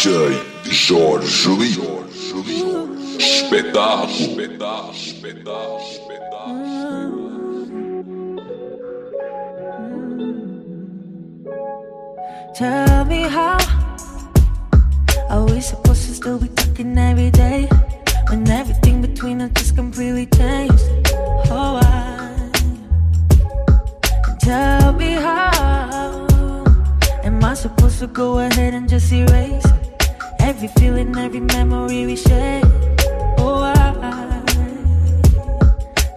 DJ Jorge Lee. Espetáculo. Espetáculo. Espetáculo. Tell me how are we supposed to still be talking every day when everything between us just completely changed? Oh, I tell me how am I supposed to go ahead and just erase every feeling, every memory we shared? Oh, I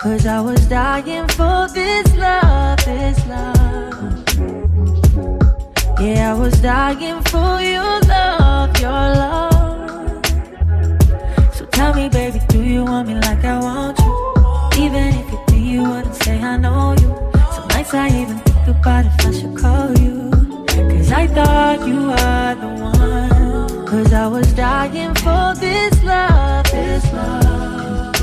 cause I was dying for this love, this love. Yeah, I was dying for your love, your love. So tell me, baby, do you want me like I want you? Even if you do, you wouldn't say I know you. Some nights I even think about if I should call you. Cause I thought you were the one. Cause I was dying for this love, this love.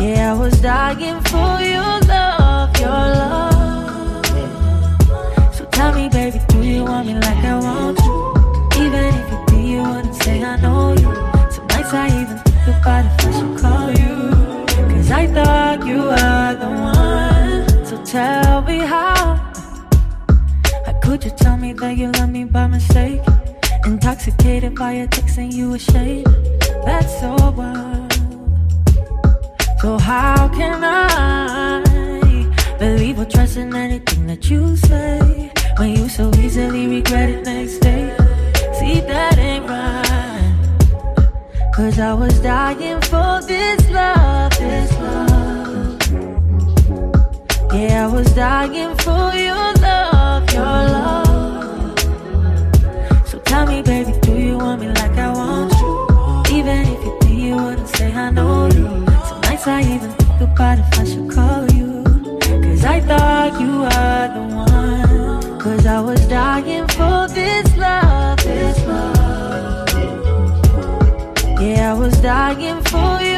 Yeah, I was dying for your love, your love. So tell me, baby, do you want me like I want you? Even if you do, you wouldn't say I know you. Some nights I even think about if I should call you. Cause I thought you were the one. So tell me how. How could you tell me that you love me by mistake? Intoxicated by your text and you ashamed. That's so wild. So how can I believe or trust in anything that you say when you so easily regret it next day? See that ain't right. Cause I was dying for this love, this love. Yeah, I was dying for your love, your love. Tell me, baby, do you want me like I want you? Even if you you wouldn't say I know you. Some nights I even think about if I should call you. Cause I thought you were the one. Cause I was dying for this love. Yeah, I was dying for your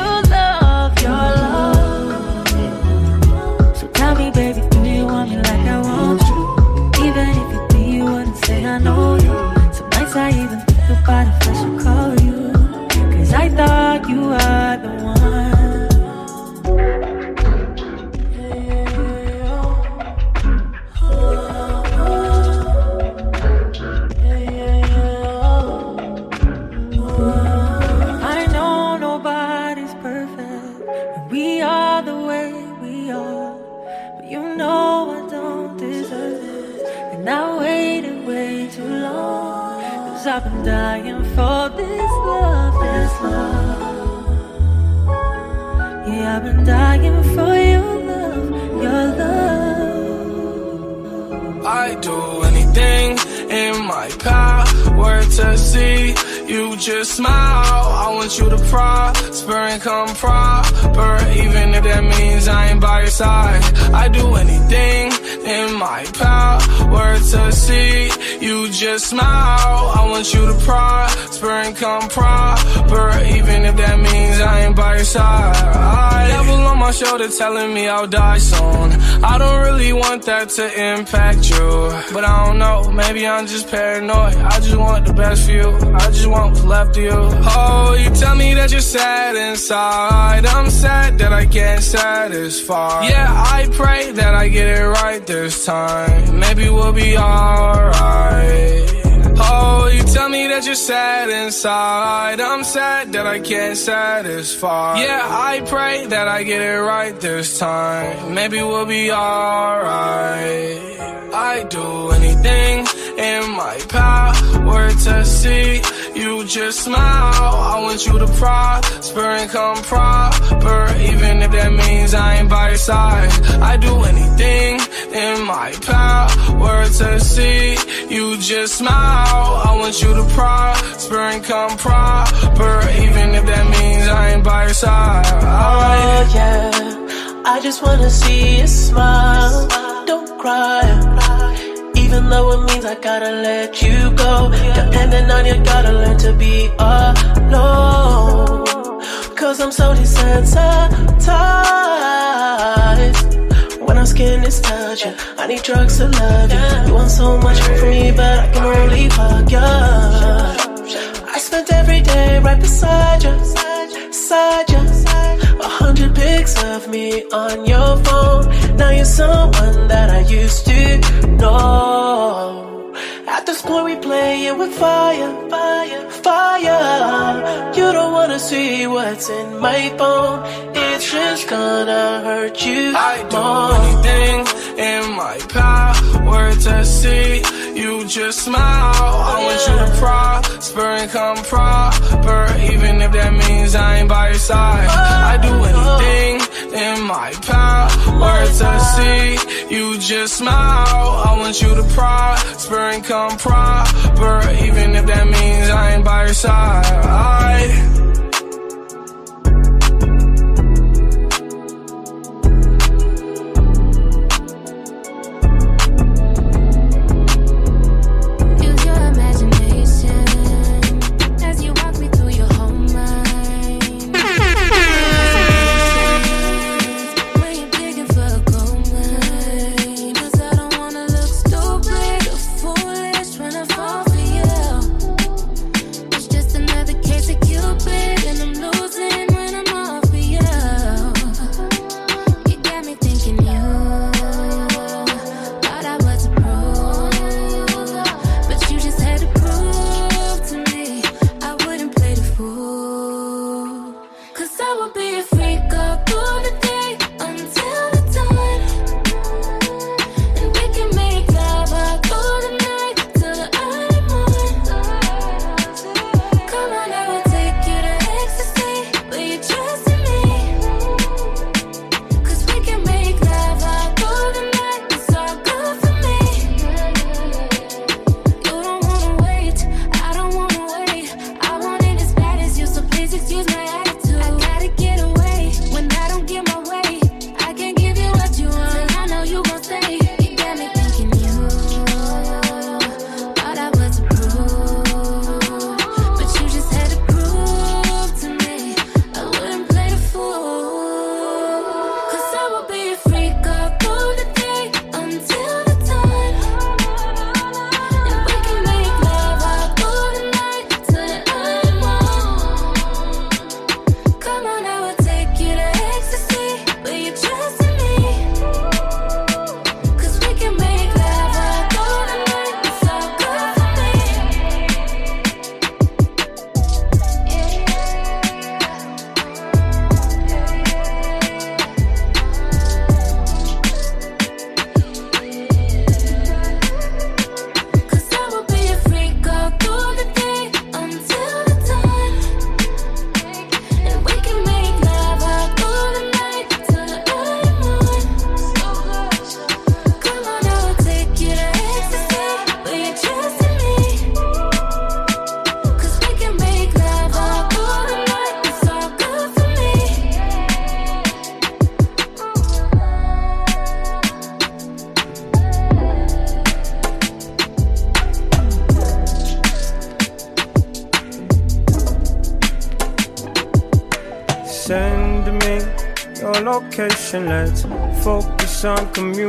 see you just smile. I want you to prosper and come proper, even if that means I ain't by your side. I do anything in my power to see you just smile. I want you to prosper and come proper, even if that means I ain't by your side. Devil on my shoulder telling me I'll die soon. I don't really want that to impact you, but I don't know. Maybe I'm just paranoid. I just want the best for you. I just want what's left of you. Oh, you tell me that you're sad inside. I'm sad that I can't satisfy. Yeah, I pray that I get it right this time. Maybe we'll be alright. Oh, you tell me that you're sad inside. I'm sad that I can't satisfy. Yeah, I pray that I get it right this time. Maybe we'll be alright. I'd do anything in my power to see you just smile. I want you to prosper and come proper, even if that means I ain't by your side. I do anything in my power to see you just smile. I want you to prosper and come proper, even if that means I ain't by your side. Oh yeah, I just wanna see you smile. Don't cry. Even though it means I gotta let you go. Depending on you, gotta learn to be alone. Cause I'm so desensitized. When our skin is touching, I need drugs to love you. You want so much from me, but I can only fuck you spent every day right beside you, beside you. A hundred pics of me on your phone. Now you're someone that I used to know. At this point, we playing with fire, fire, fire. You don't wanna see what's in my phone. It's just gonna hurt you I do anything in my power to see you just smile. I want you to prosper and come proper, even if that means I ain't by your side. I do oh, anything in my power to see you just smile. I want you to prosper and come proper, even if that means I ain't by your side.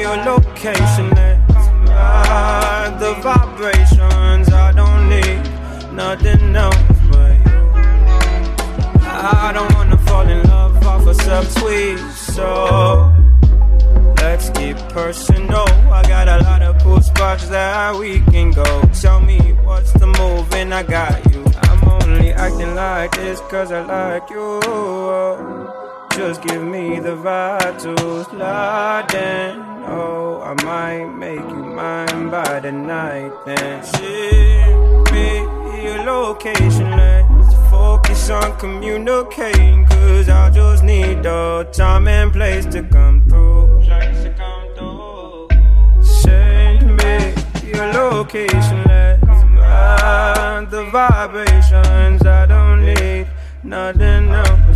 Your location. Let's ride ah, the vibrations. I don't need nothing else but you. I don't wanna fall in love off a subtweet, so let's get personal. I got a lot of cool spots that we can go. Tell me what's the move, and I got you. I'm only acting like this cause I like you. just give me the vibe to slide in. Oh, I might make you mine by the night. Then ship me your location. Let's focus on communicating. Cause I just need the time and place to come through. Send me your location. Let's ride the vibrations. I don't need nothing else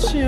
Without you,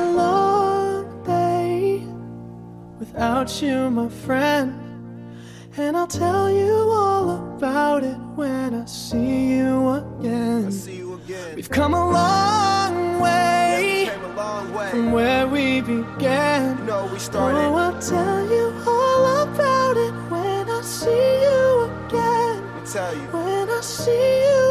Without you, my friend. And I'll tell you all about it when I see you again. See you again. We've come a long way Came a long way. from where we began. You know we Oh. I'll tell you all about it when I see you again. Me tell you. When I see you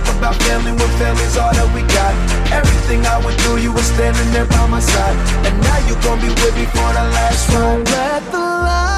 talk about family when family's all that we got? Everything I went through, you were standing there by my side. And now you gon' be with me for the last ride. Don't let the light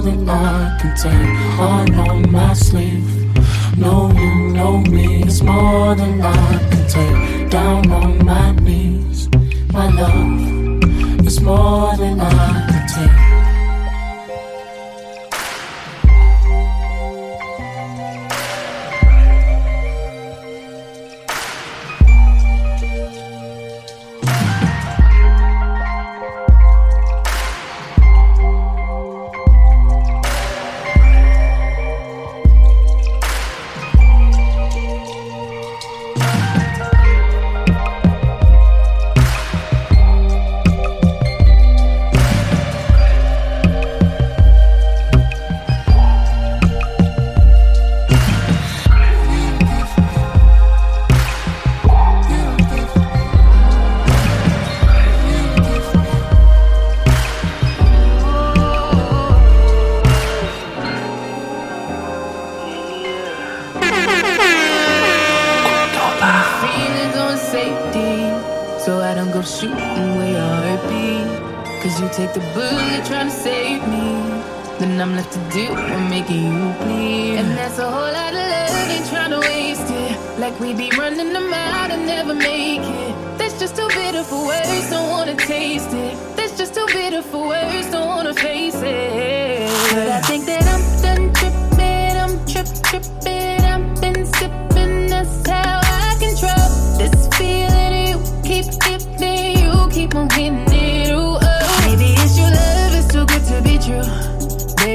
more than I can take. Heart on my sleeve. Know you know me. It's more than I can take. Down on my knees. My love. It's more than I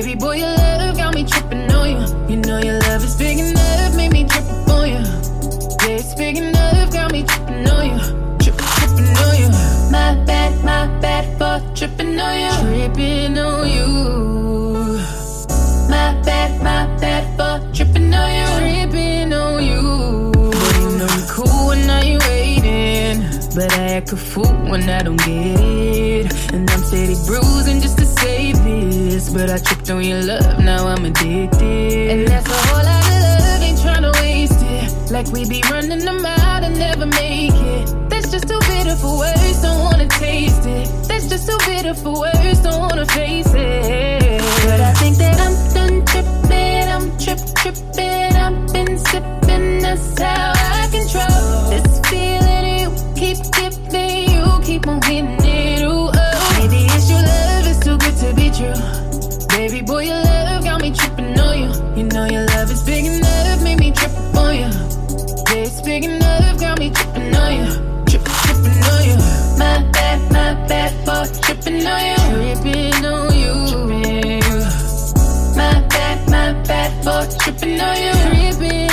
Baby boy, your love got me tripping on you. You know your love is big enough, made me trip on you. Yeah, it's big enough, got me tripping on you. Trip, tripping on you. My bad, my bad for tripping on you. Tripping on you. My bad, my bad for tripping on you. Tripping on you. But you know you cool when now you waiting. But I act a fool when I don't get it. And I'm steady bruising just to save But I tripped on your love, now I'm addicted. And that's a whole lot of love, ain't tryna waste it. Like we be running them out and never make it. That's just too bitter for words, don't wanna taste it. That's just too bitter for words, don't wanna face it. But I think that I'm done tripping, I'm trip tripping, I've been sipping, that's how I control this feeling. You keep giving, you keep on hitting it. Ooh, on you. You know your love is big enough, made me trip on you. Yeah, it's big enough, got me tripping on you. Trip, tripping on you. My bad, my bad for tripping on you. Tripping on you. My bad, my bad for tripping on you. Tripping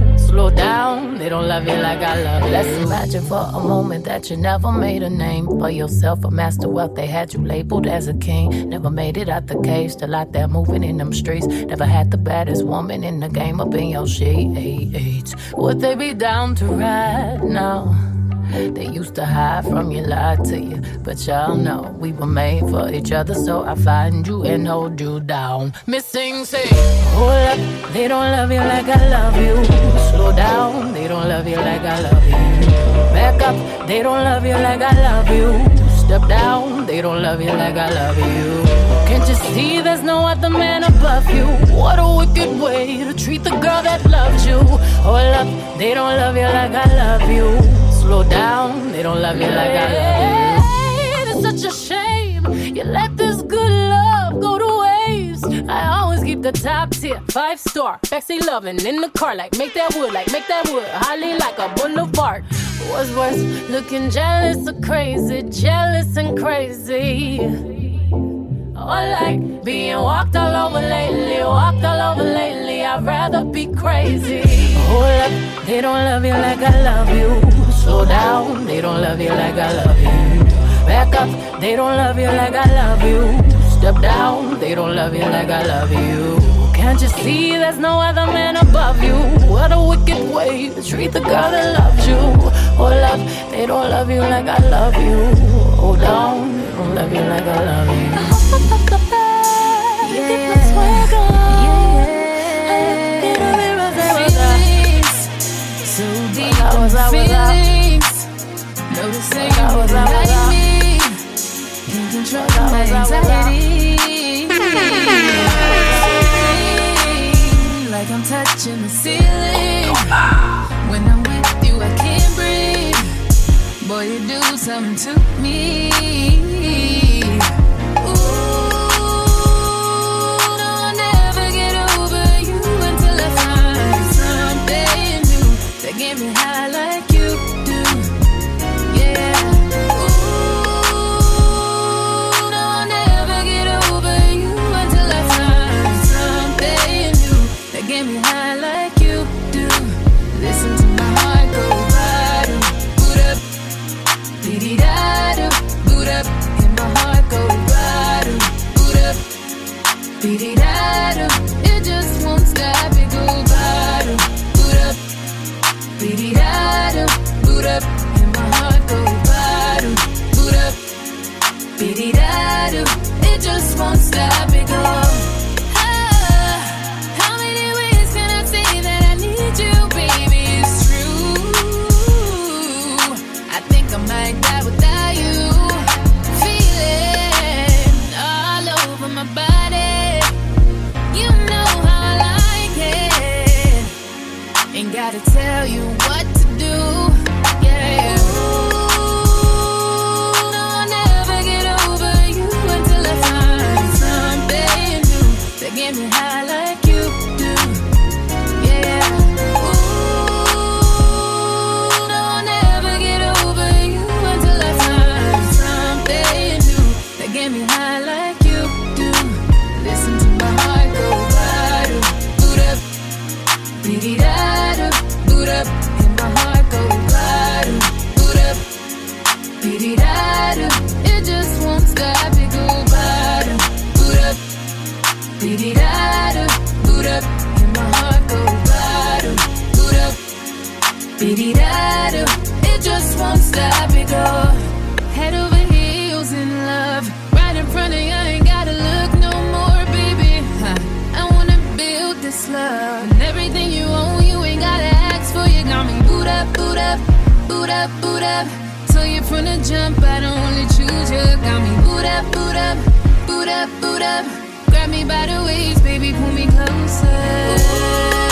slow down. They don't love you like I love you. Let's imagine for a moment that you never made a name for yourself, a master wealth. They had you labeled as a king. Never made it out the cage, still out there moving in them streets. Never had the baddest woman in the game up in your sheets. Would they be down to ride now? They used to hide from you, lie to you. But y'all know we were made for each other, so I find you and hold you down. Missing, say, hold up, they don't love you like I love you. Slow down, they don't love you like I love you. Back up, they don't love you like I love you. Step down, they don't love you like I love you. Can't you see there's no other man above you? What a wicked way to treat the girl that loves you. Hold up, they don't love you like I love you slow down. They don't love you like I love you. It's such a shame you let this good love go to waste. I always keep the top tier, five star, backseat loving in the car, like make that wood, like make that wood, highly like a boulevard. What's worse, looking jealous or crazy, jealous and crazy. Or like being walked all over lately, walked all over lately. I'd rather be crazy. Hold up, they don't love you like I love you slow down. They don't love you like I love you. Back up, they don't love you like I love you. Step down, they don't love you like I love you. Can't you see there's no other man above you? What a wicked way to treat the girl that loves you. Oh, love, they don't love you like I love you. Oh, down, they don't love you like I love you. Yeah. was I, feelings. Noticing you like me. Can't control my anxiety. Like I'm touching the ceiling. When I'm with you, I can't breathe. Boy, you do something to me. Boot up, boot up. Tell you from the jump, I don't wanna choose you. Got me boot up, boot up, boot up, boot up. Grab me by the waist, baby, pull me closer.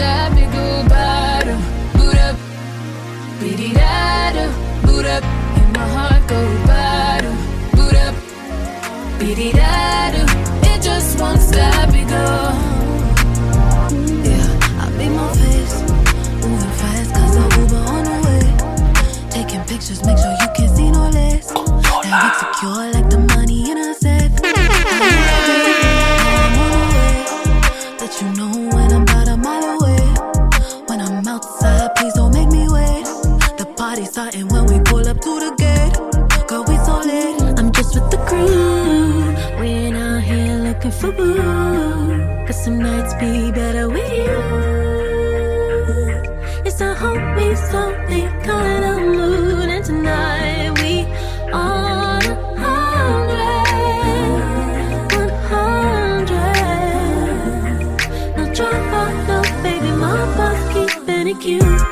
da me gubaro, boot up, biddy dado, boot up, and my heart go bado, boot up, biddy dado. It just won't stop me go. Yeah, I beat my face, moving fast I'm Uber on the way. Taking pictures, make sure you can see no less. Now we secure like the money. for blue. Cause some nights be better with you. It's a hope we slowly kind of mood, and tonight we all. Thank you.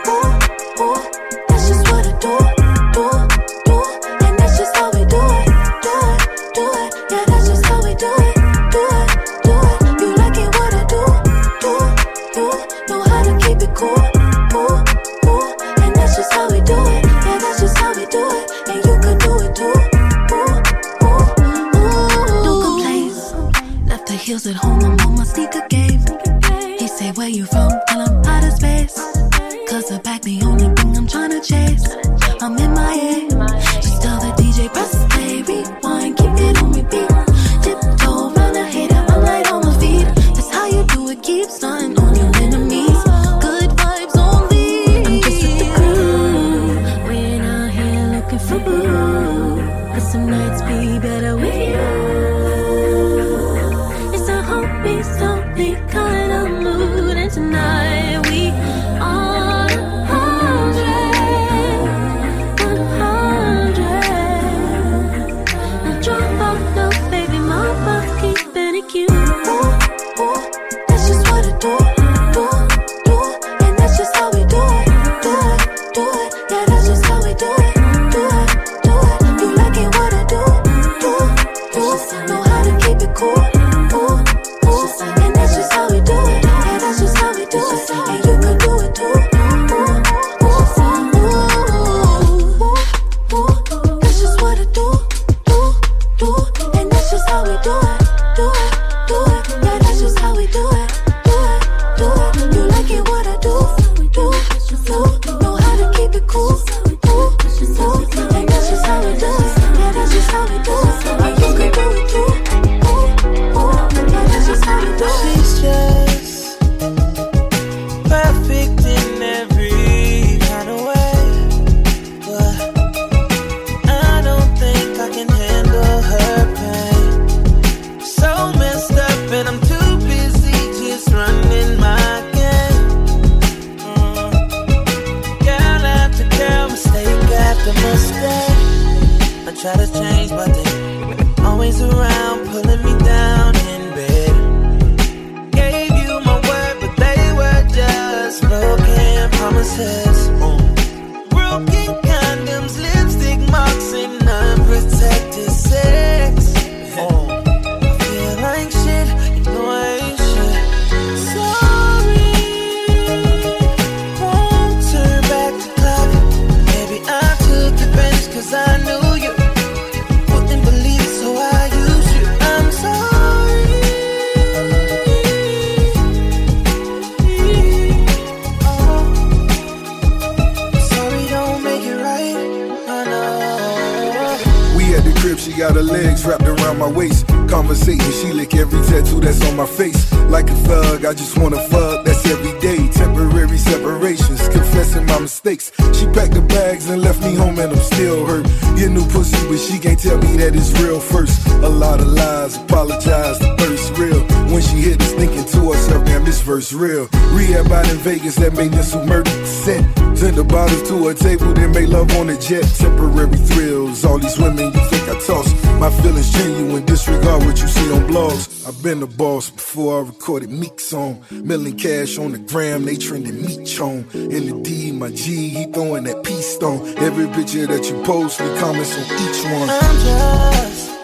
Thrills, all these women you think I toss. My feelings genuine, disregard what you see on blogs. I've been the boss before I recorded Meek song. Milling cash on the gram, they trending Meek chong. In the D, my G, he throwing that peace stone. Every picture that you post, leave comments on each one. I'm just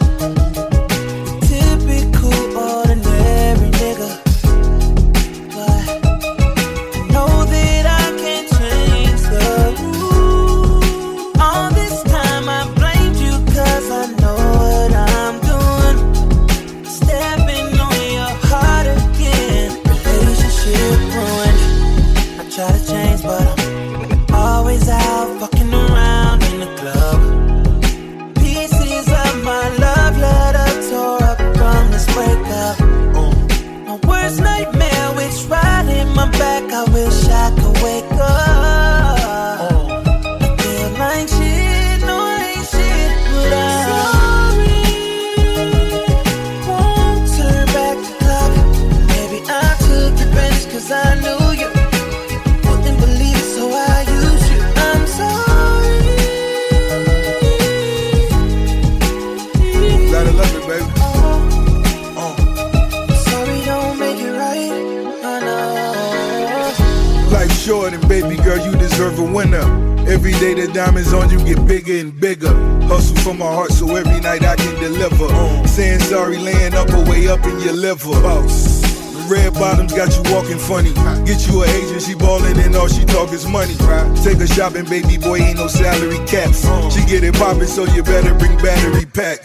shopping, baby boy, ain't no salary caps. She get it poppin', so you better bring battery packs.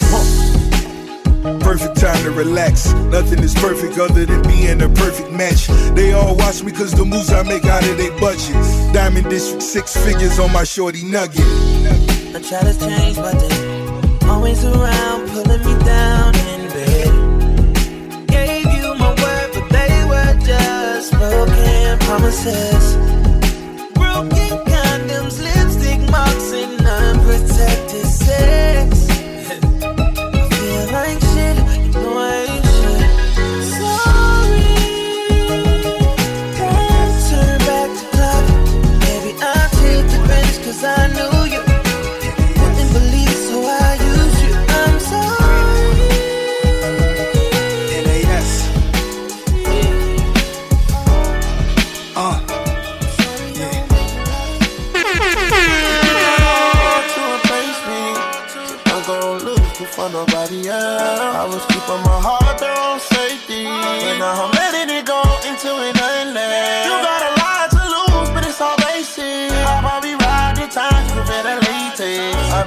Perfect time to relax. Nothing is perfect other than being a perfect match. They all watch me cause the moves I make out of their budget. Diamond District, six figures on my shorty nugget. I try to change, but they always around, pulling me down in bed. Gave you my word, but they were just broken promises.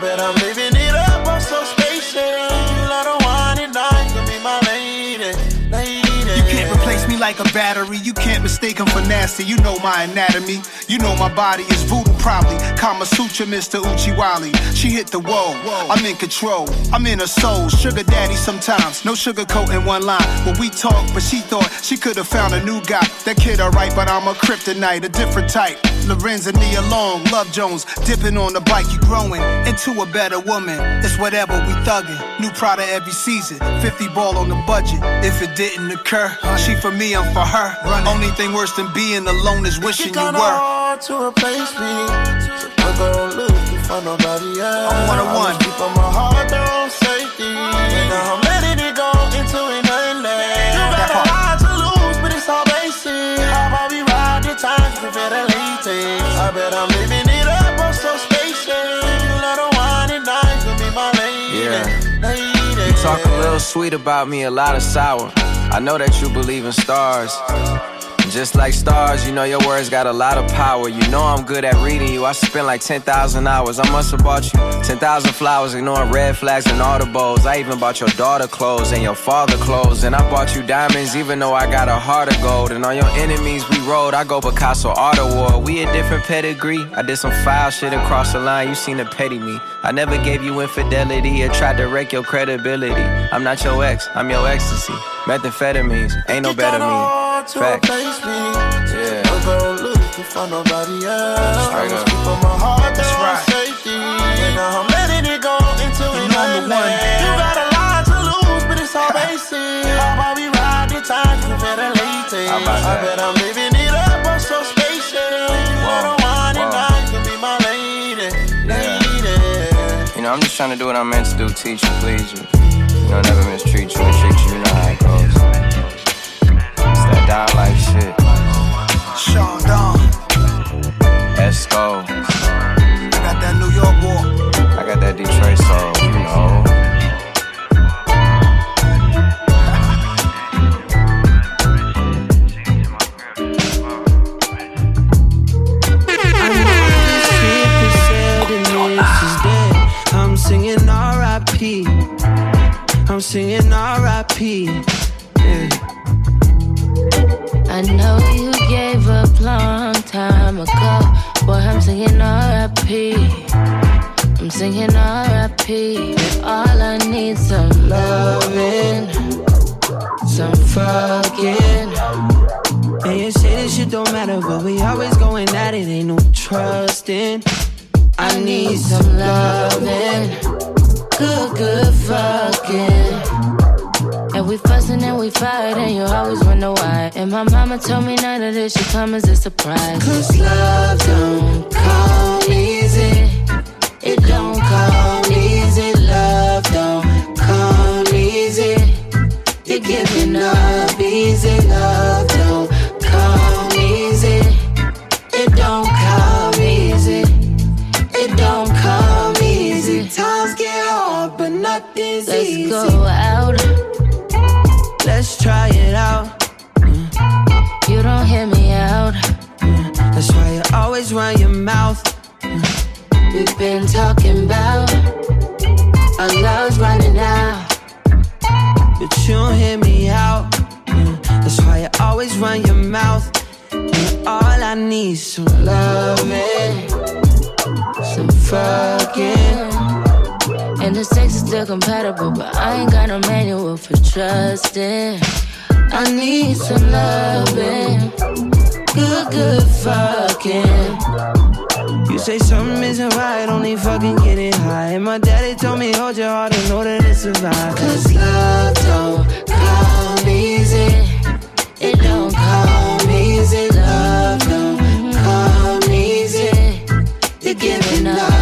I I'm living it up, I'm so spacious. You wine and dine, you be my lady, lady. You can't replace me like a battery. You can't mistake him for nasty. You know my anatomy. You know my body is voodoo, probably. Kama Sutra, Mr. Uchiwali. She hit the wall. I'm in control. I'm in her soul. Sugar daddy sometimes. No sugar coat in one line. When we talk, but she thought she could have found a new guy. That kid alright, but I'm a kryptonite, a different type. Larenz and Nia Long, Love Jones, dipping on the bike, you growing into a better woman. It's whatever we thuggin'. New Prada every season, 50 ball on the budget. If it didn't occur, she for me, I'm for her. Only thing worse than being alone is wishing you were. to replace me. Gonna lose you for nobody else. I'm one on one. was keeping my heart on safety. I bet I'm living it up, I'm so spacious. You let her wine and dine, you be my lady. Yeah. lady. You talk a little sweet about me, a lot of sour. I know that you believe in stars. Just like stars, you know your words got a lot of power. You know I'm good at reading you. I spent like 10,000 hours. I must have bought you 10,000 flowers, ignoring red flags and all the audibles. I even bought your daughter clothes and your father clothes. And I bought you diamonds, even though I got a heart of gold. And on your enemies, we rode. I go Picasso Art Award. We a different pedigree. I did some foul shit across the line. You seen the petty me. I never gave you infidelity or tried to wreck your credibility. I'm not your ex, I'm your ecstasy. Methamphetamines, ain't no better me. Fact. Yeah. I'm gonna look for nobody else. Straight up. Keep my heart That's right. safety. And now I'm letting it go into an one. You got a lot to lose, but it's all basic. How about we ride the time you better late? I bet I'm living it up, I'm so spacious. You are the one and I can be my lady. lady. You know, I'm just trying to do what I'm meant to do, teach you, please you. You know, never mistreat you and treat you, you know how it goes down like shit. Sean Don. Esco. I got that New York boy. I got that Detroit soul, you know. I'm singing R.I.P. I'm singing R.I.P. I know you gave up long time ago. Boy, I'm singing R.I.P. I'm singing R.I.P. All I need some loving, some fucking. And you say this shit don't matter, but we always going at it. Ain't no trusting. I need some loving, good, good fucking. And we fussing and we fight, and you always wonder why. And my mama told me none of this should come as a surprise. Cause love don't come easy. It don't come easy. Love don't come easy. You're giving up easy. Love don't come easy. It don't come easy. It don't come easy. Times get hard, but nothing's Let's easy. Let's go out You don't hear me out. That's why you always run your mouth. We've been talking about our love's running out. But you don't hear me out. That's why you always run your mouth. All I need is some loving, some fucking. And the sex is still compatible, but I ain't got no manual for trusting. I need some loving, good, good fucking. You say something isn't right, only fucking get it high. And my daddy told me, hold your heart and know that it's a vibe. Cause love don't come easy. It don't come easy. Love don't come easy. You're giving up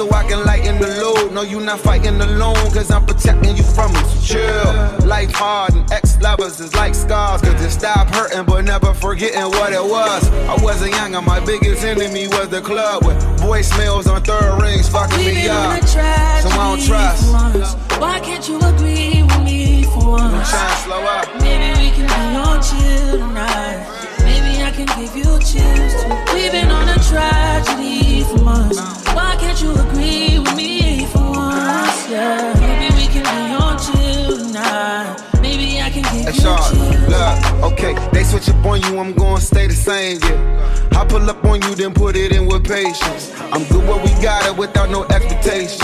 so I can lighten the load. No, you not fighting alone, cause I'm protecting you from. So chill. Life hard and ex lovers is like scars, cause they stop hurting but never forgetting what it was. I wasn't young and my biggest enemy was the club with voicemails on third rings fucking We've me up. So I don't trust. once. Why can't you agree with me for I'm once? trying to slow up. Look, okay, they switch up on you, I'm gonna stay the same, yeah. I pull up on you, then put it in with patience. I'm good where we got it without no expectations.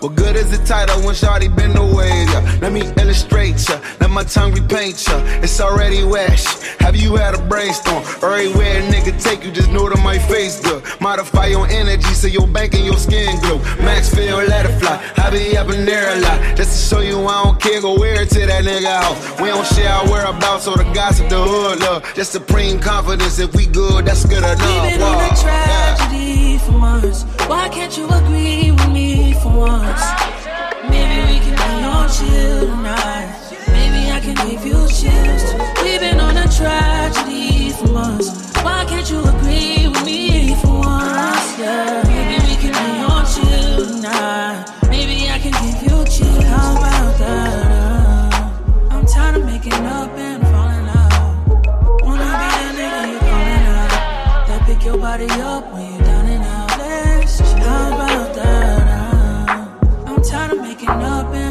What good is the title when Shawty been away? Yeah. Let me illustrate ya, let my tongue repaint ya. It's already wet. Have you had a brainstorm? Everywhere a nigga take you, just know that my face good. Modify your energy so your bank and your skin glow. Max feel, let it fly. I be up in there a lot. Just to show you I don't care, go wear it to that nigga house. We don't share our whereabouts or the gossip, the hood love. Just supreme confidence. If we good, that's good enough. We've been on a tragedy for months. Why can't you agree with me for once? Maybe we can be on chill tonight. Maybe I can give you chills. We've been on a tragedy for months. Why can't you agree with me for once? Yeah. Maybe we can be on chill tonight. Maybe I can give you chills. How about that? Uh, I'm tired of making up and falling out. Wanna be that nigga you calling out. That pick your body up when you're making up and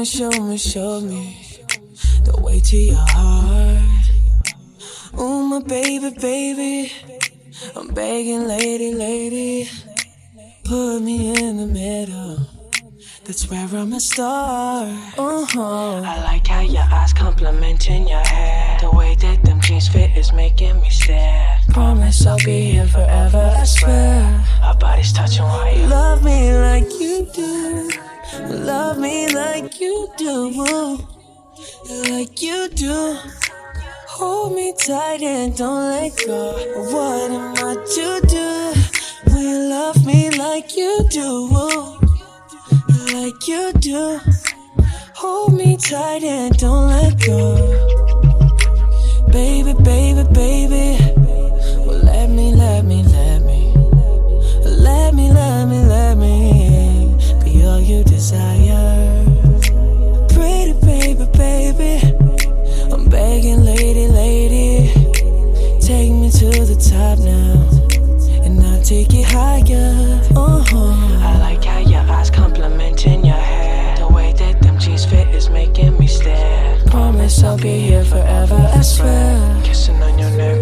me, show me, show me the way to your heart. Oh, my baby, baby. I'm begging, lady, lady. Put me in the middle. That's where I'm a star. Uh-huh. I like how your eyes complimenting your hair. The way that them jeans fit is making me stare. Promise I'll be here forever, I swear. Our bodies touching while you Love me like you do. Love me like you do. Oh, like you do. Hold me tight and don't let go. What am I to do when you love me like you do? Oh, like you do. Hold me tight and don't let go. Baby, baby, baby. Well, let me, let me. Top now. And I'll take it higher. Uh-huh. I like how your eyes complimenting your hair. The way that them jeans fit is making me stare. Promise I'll be here forever, I swear. Kissing on your neck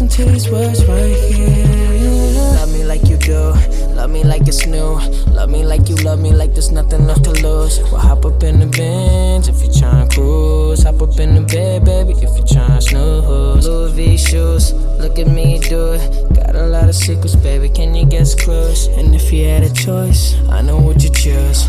listen to these words right here. Love me like you do. Love me like it's new. Love me like you love me like there's nothing left to lose. Well, hop up in the Benz if you tryna cruise. Hop up in the bed, baby, if you tryna snooze. Louis V shoes, look at me do it. Got a lot of secrets, baby. Can you guess clues? And if you had a choice, I know what you choose.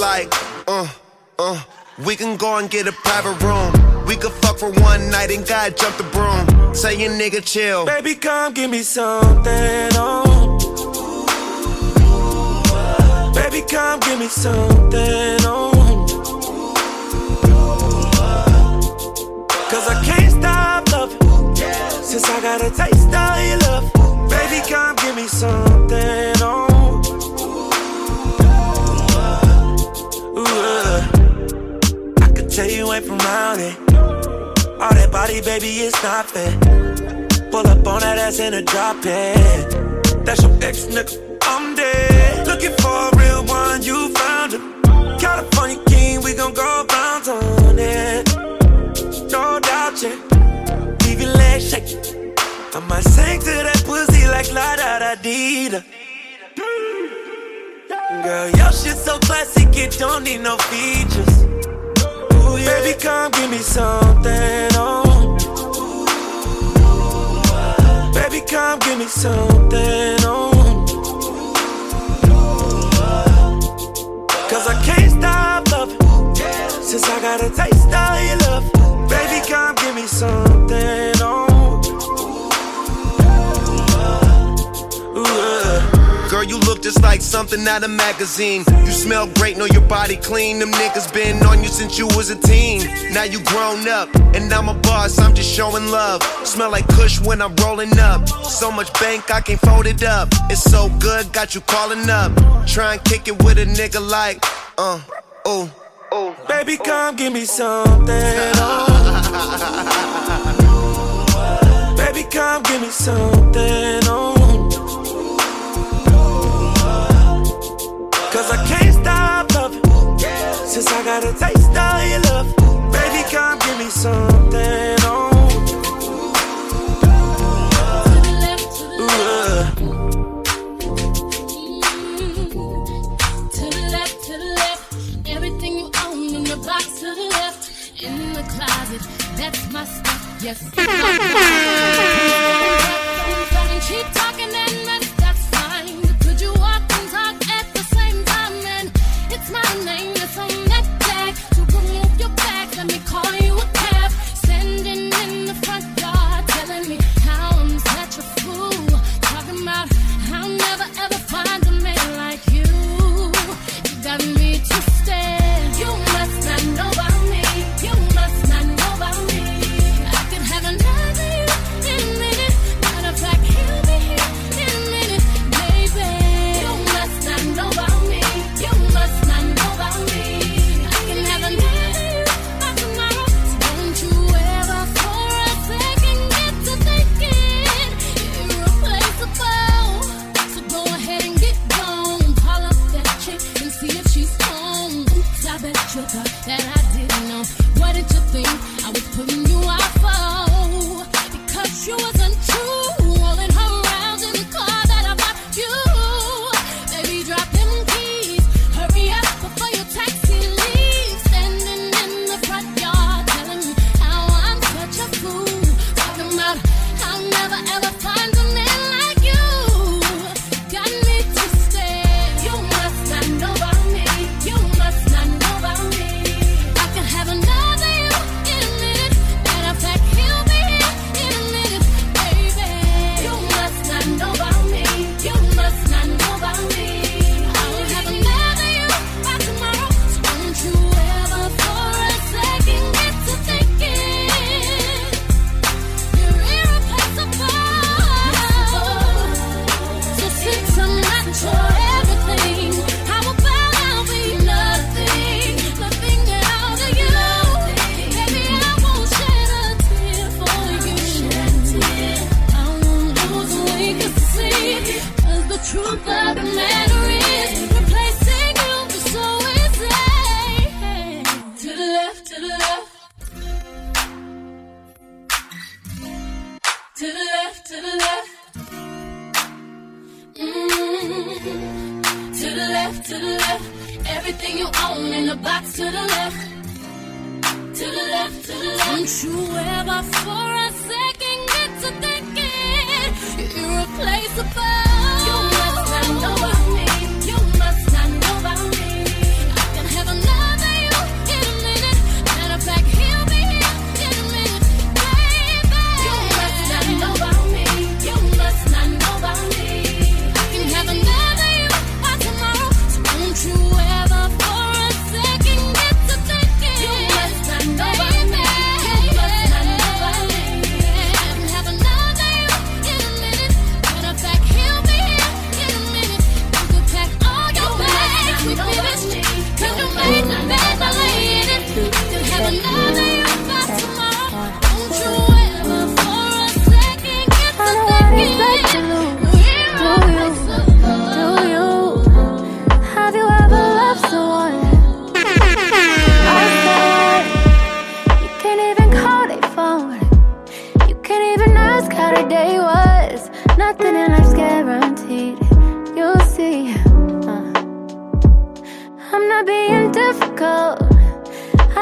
Like, uh, uh. We can go and get a private room. We could fuck for one night and God jump the broom. Say your nigga chill. Baby, come give me something. Oh. Baby, come give me something. Oh. Cause I can't stop loving. Since I got a taste of your love. Baby, come give me something. drowning. All that body, baby, is not fair. Pull up on that ass in a drop it. That's your ex, nigga. I'm dead. Looking for a real one, you found it. California king, we gon' go rounds on it. No doubt, yeah. Leave your legs shaking. I might sing to that pussy like la da da dee da. Girl, your shit so classic, it don't need no features yeah. Baby, come give me something, oh. Ooh, uh. Baby, come give me something, oh. Ooh, uh. Cause I can't stop loving. Yeah. Since I got a taste of your love. Baby, come give me something. Girl, you look just like something out of magazine. You smell great, know your body clean. Them niggas been on you since you was a teen. Now you grown up, and I'm a boss, I'm just showing love. Smell like Kush when I'm rolling up. So much bank, I can't fold it up. It's so good, got you calling up. Try and kick it with a nigga like, uh, oh. oh. Baby, come give me something. Oh. Baby, come give me something. Oh. since I got a taste of your love. Baby, come give me something. Oh.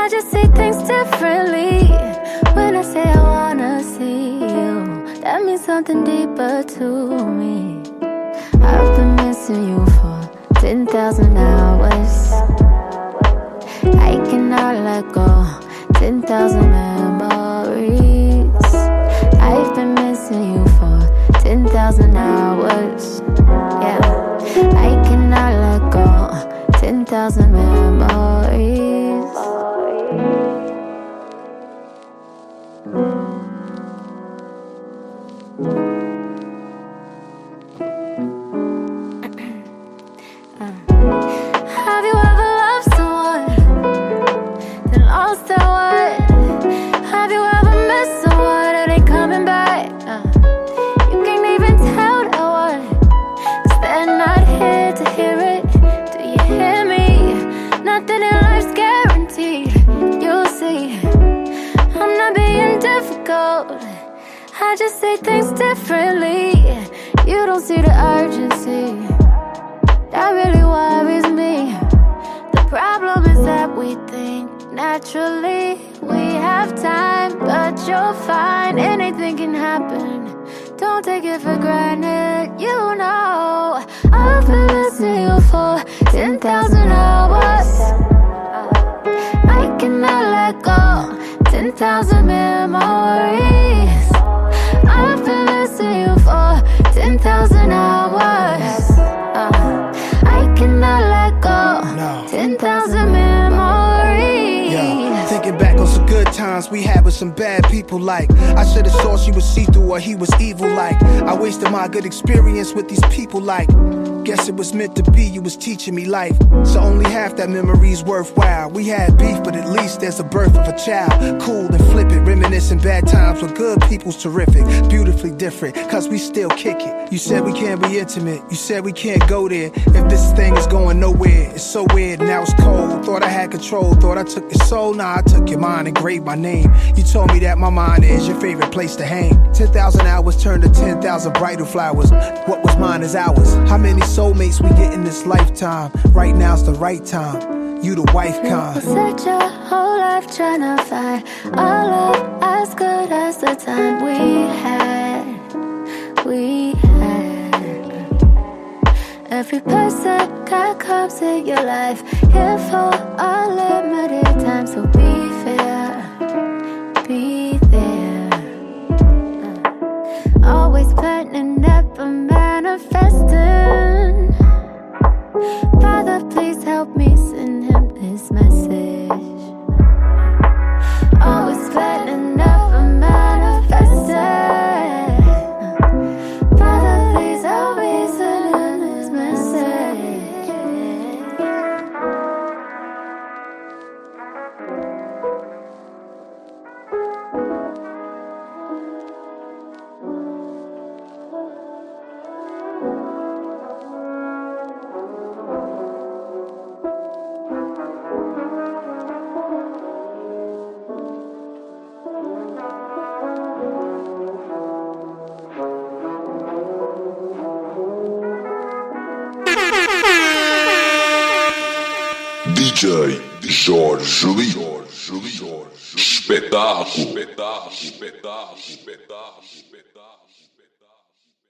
I just say things differently. When I say I wanna see you, that means something deeper to me. I've been missing you for 10,000 hours. I cannot let go. 10,000 memories. I've been missing you for 10,000 hours. Yeah, I cannot let go. 10,000 memories. Things differently. You don't see the urgency. That really worries me. The problem is that we think naturally we have time, but you'll find anything can happen. Don't take it for granted, you know. I've been you for 10,000 hours. I cannot let go. 10,000 memories. 10,000 hours. Uh, I cannot let go. 10,000 memories. Yeah, thinking back on some good times we had with some bad people like I should have saw she was see through or he was evil like I wasted my good experience with these people like Guess it was meant to be, you was teaching me life. So only half that memory's worthwhile. We had beef, but at least there's a birth of a child. Cool and flip it, reminiscing bad times with good people's terrific. Beautifully different, cause we still kick it. You said we can't be intimate, you said we can't go there. If this thing is going nowhere, it's so weird, now it's cold. Thought I had control, thought I took your soul, nah, I took your mind and graved my name. You told me that my mind is your favorite place to hang. 10,000 hours turned to 10,000 bridal flowers. What mine is ours. How many soulmates we get in this lifetime? Right now's the right time. You the wife kind. Such a whole life trying to find our love as good as the time we had. We had. Every person that comes in your life here for a limited time, so be manifesting. Jorge Lee. Espetáculo. Espetáculo. Espetáculo.